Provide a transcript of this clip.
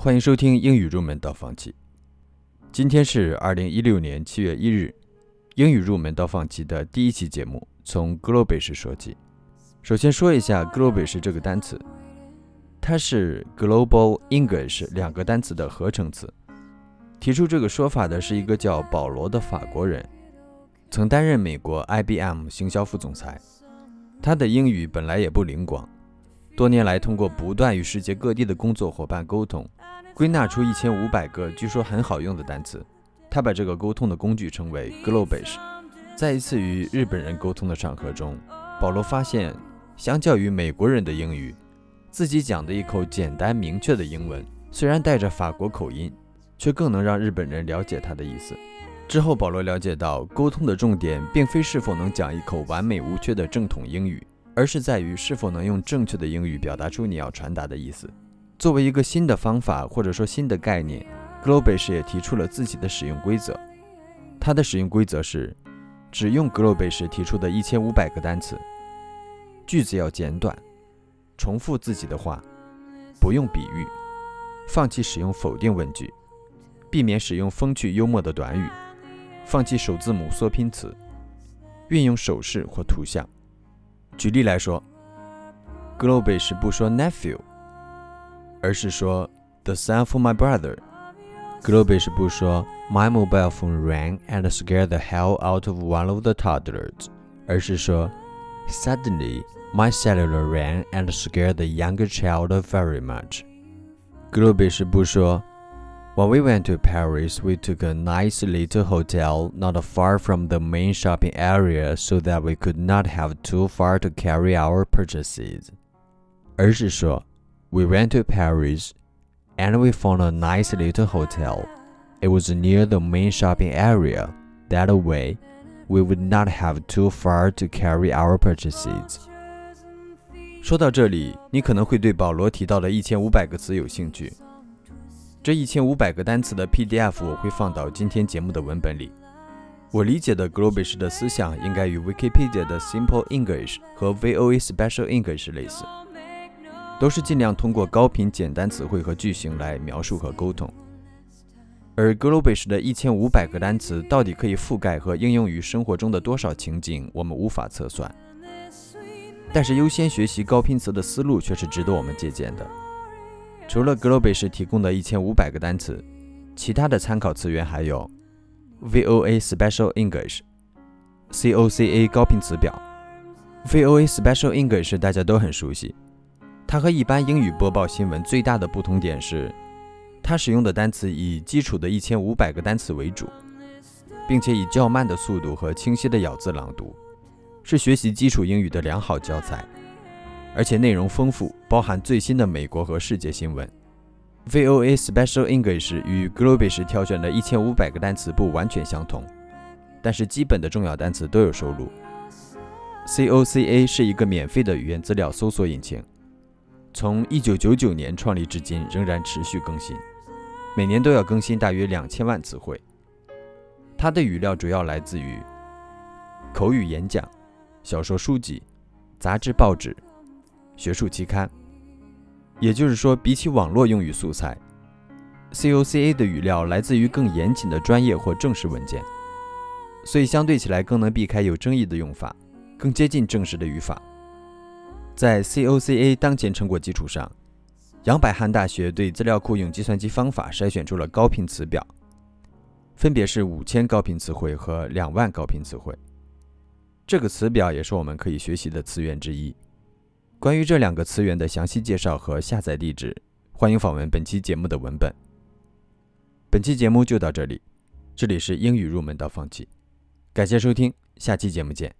欢迎收听英语入门到放弃。今天是二零一六年七月一日，英语入门到放弃的第一期节目，从 Globish 说起。首先说一下 Globish 这个单词，它是 Global English 两个单词的合成词。提出这个说法的是一个叫保罗的法国人，曾担任美国 IBM 行销副总裁。他的英语本来也不灵光，多年来通过不断与世界各地的工作伙伴沟通。归纳出一千五百个据说很好用的单词，他把这个沟通的工具称为 Globish。在一次与日本人沟通的场合中，保罗发现，相较于美国人的英语，自己讲的一口简单明确的英文，虽然带着法国口音，却更能让日本人了解他的意思。之后，保罗了解到，沟通的重点并非是否能讲一口完美无缺的正统英语，而是在于是否能用正确的英语表达出你要传达的意思。作为一个新的方法或者说新的概念，Globish 也提出了自己的使用规则。它的使用规则是：只用 Globish 提出的一千五百个单词，句子要简短，重复自己的话，不用比喻，放弃使用否定问句，避免使用风趣幽默的短语，放弃首字母缩拼词，运用手势或图像。举例来说，Globish 不说 nephew。而是说 the son for my brother。Globish 不说 my mobile phone rang and scared the hell out of one of the toddlers，而是说 suddenly my cellular rang and scared the younger child very much。Globish 不说 When we went to Paris, we took a nice little hotel not far from the main shopping area so that we could not have too far to carry our purchases. 而是说 we went to Paris and we found a nice little hotel. It was near the main shopping area. That way, we would not have too far to carry our purchases. 说到这里，你可能会对保罗提到的一千五百个词有兴趣。这一千五百个单词的 PDF 我会放到今天节目的文本里。我理解的 Globish 的思想应该与 Wikipedia 的 Simple English 和 VOA Special English 类似。 都是尽量通过高频简单词汇和句型来描述和沟通，而 Globish 的一千五百个单词到底可以覆盖和应用于生活中的多少情景，我们无法测算。但是优先学习高频词的思路却是值得我们借鉴的。除了 Globish 提供的一千五百个单词，其他的参考词源还有 VOA Special English、COCA 高频词表。VOA Special English 大家都很熟悉。它和一般英语播报新闻最大的不同点是，它使用的单词以基础的一千五百个单词为主，并且以较慢的速度和清晰的咬字朗读，是学习基础英语的良好教材，而且内容丰富，包含最新的美国和世界新闻。VOA Special English 与 Globish 挑选的一千五百个单词不完全相同，但是基本的重要单词都有收录。COCA 是一个免费的语言资料搜索引擎。从一九九九年创立至今，仍然持续更新，每年都要更新大约两千万词汇。它的语料主要来自于口语演讲、小说、书籍、杂志、报纸、学术期刊。也就是说，比起网络用语素材，COCA 的语料来自于更严谨的专业或正式文件，所以相对起来更能避开有争议的用法，更接近正式的语法。在 COCA 当前成果基础上，杨百翰大学对资料库用计算机方法筛选出了高频词表，分别是五千高频词汇和两万高频词汇。这个词表也是我们可以学习的词源之一。关于这两个词源的详细介绍和下载地址，欢迎访问本期节目的文本。本期节目就到这里，这里是英语入门到放弃，感谢收听，下期节目见。